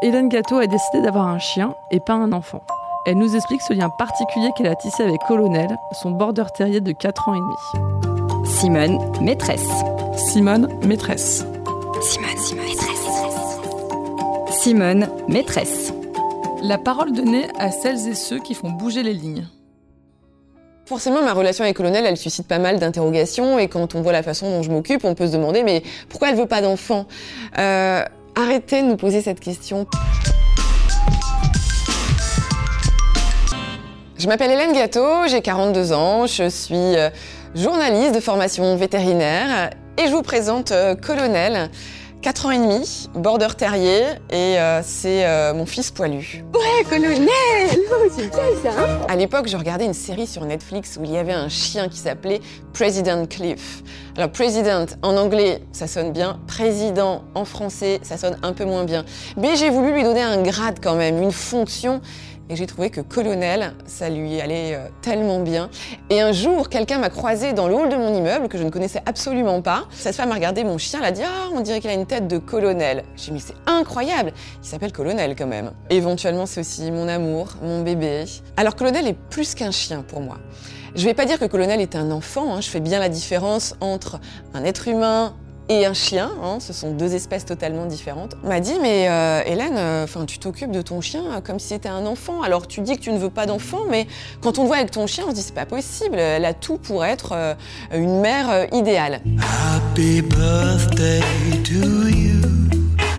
Hélène Gâteau a décidé d'avoir un chien et pas un enfant. Elle nous explique ce lien particulier qu'elle a tissé avec Colonel, son border terrier de 4 ans et demi. Simone, maîtresse. Simone, maîtresse. Simone, Simone, maîtresse. Simone, maîtresse. La parole donnée à celles et ceux qui font bouger les lignes. Forcément, ma relation avec Colonel, elle suscite pas mal d'interrogations et quand on voit la façon dont je m'occupe, on peut se demander mais pourquoi elle veut pas d'enfant? Euh, Arrêtez de nous poser cette question. Je m'appelle Hélène Gâteau, j'ai 42 ans, je suis euh, journaliste de formation vétérinaire et je vous présente euh, Colonel. 4 ans et demi, border terrier, et euh, c'est euh, mon fils poilu. Ouais, colonel oh, C'est bien ça hein À l'époque, je regardais une série sur Netflix où il y avait un chien qui s'appelait President Cliff. Alors, President, en anglais, ça sonne bien. Président, en français, ça sonne un peu moins bien. Mais j'ai voulu lui donner un grade quand même, une fonction. Et j'ai trouvé que colonel, ça lui allait euh, tellement bien. Et un jour, quelqu'un m'a croisé dans le hall de mon immeuble que je ne connaissais absolument pas. Cette femme a regardé mon chien, elle a dit Ah, on dirait qu'il a une tête de colonel. J'ai dit Mais c'est incroyable Il s'appelle colonel quand même. Éventuellement, c'est aussi mon amour, mon bébé. Alors, colonel est plus qu'un chien pour moi. Je vais pas dire que colonel est un enfant, hein. je fais bien la différence entre un être humain, et un chien, hein, ce sont deux espèces totalement différentes, m'a dit mais euh, Hélène, euh, tu t'occupes de ton chien comme si c'était un enfant. Alors tu dis que tu ne veux pas d'enfant, mais quand on le voit avec ton chien, on se dit c'est pas possible. Elle a tout pour être euh, une mère euh, idéale. Happy birthday to you.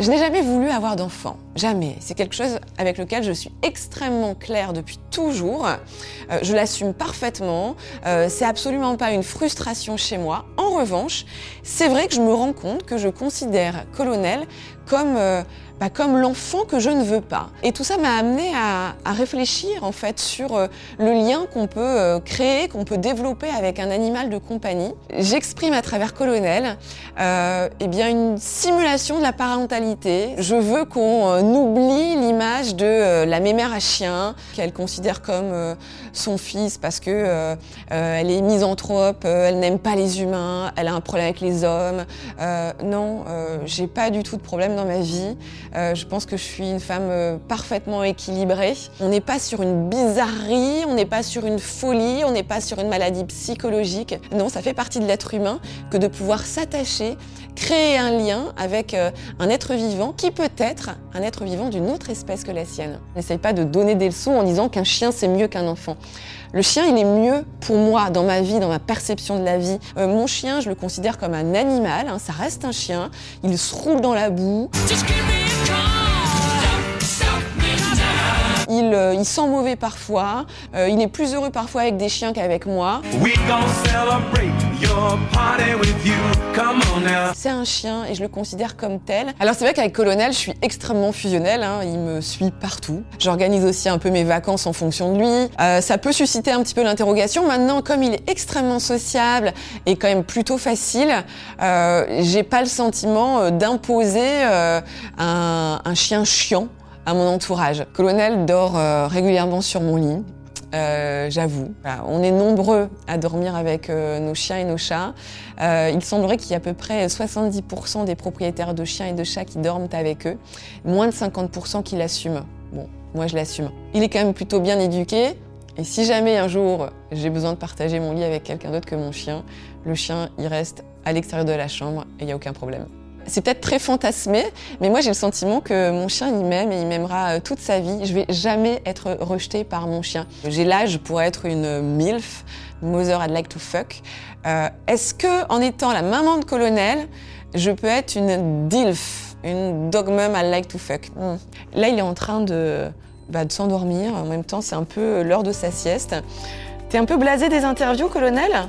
Je n'ai jamais voulu avoir d'enfant, jamais. C'est quelque chose avec lequel je suis extrêmement claire depuis toujours. Euh, je l'assume parfaitement. Euh, c'est absolument pas une frustration chez moi. En revanche, c'est vrai que je me rends compte que je considère Colonel comme euh, bah, comme l'enfant que je ne veux pas. Et tout ça m'a amené à, réfléchir en fait sur euh, le lien qu'on peut euh, créer, qu'on peut développer avec un animal de compagnie. J'exprime à travers Colonel euh, eh bien une simulation de la parentalité. Je veux qu'on oublie l'image de la mémère à chien qu'elle considère comme son fils parce que elle est misanthrope, elle n'aime pas les humains, elle a un problème avec les hommes. non, j'ai pas du tout de problème dans ma vie. Euh, je pense que je suis une femme euh, parfaitement équilibrée. On n'est pas sur une bizarrerie, on n'est pas sur une folie, on n'est pas sur une maladie psychologique. Non, ça fait partie de l'être humain que de pouvoir s'attacher, créer un lien avec euh, un être vivant qui peut être un être vivant d'une autre espèce que la sienne. N'essaye pas de donner des leçons en disant qu'un chien c'est mieux qu'un enfant. Le chien, il est mieux pour moi dans ma vie, dans ma perception de la vie. Euh, mon chien, je le considère comme un animal, hein, ça reste un chien. Il se roule dans la boue. Il, euh, il, sent mauvais parfois, euh, il est plus heureux parfois avec des chiens qu'avec moi. C'est un chien et je le considère comme tel. Alors c'est vrai qu'avec Colonel, je suis extrêmement fusionnelle, hein, il me suit partout. J'organise aussi un peu mes vacances en fonction de lui. Euh, ça peut susciter un petit peu l'interrogation. Maintenant, comme il est extrêmement sociable et quand même plutôt facile, euh, j'ai pas le sentiment d'imposer euh, un, un chien chiant à mon entourage. Colonel dort euh, régulièrement sur mon lit. Euh, J'avoue, on est nombreux à dormir avec euh, nos chiens et nos chats. Il semblerait qu'il y ait à peu près 70% des propriétaires de chiens et de chats qui dorment avec eux, moins de 50% qui l'assument. Bon, moi je l'assume. Il est quand même plutôt bien éduqué. Et si jamais un jour j'ai besoin de partager mon lit avec quelqu'un d'autre que mon chien, le chien il reste à l'extérieur de la chambre et il n'y a aucun problème. C'est peut-être très fantasmé, mais moi j'ai le sentiment que mon chien il m'aime et il m'aimera toute sa vie. Je vais jamais être rejetée par mon chien. J'ai l'âge pour être une MILF, Mother I'd like to fuck. Euh, Est-ce que en étant la maman de colonel, je peux être une DILF, une dog mom I'd like to fuck? Hmm. Là il est en train de, bah, de s'endormir, en même temps c'est un peu l'heure de sa sieste. T'es un peu blasé des interviews, colonel?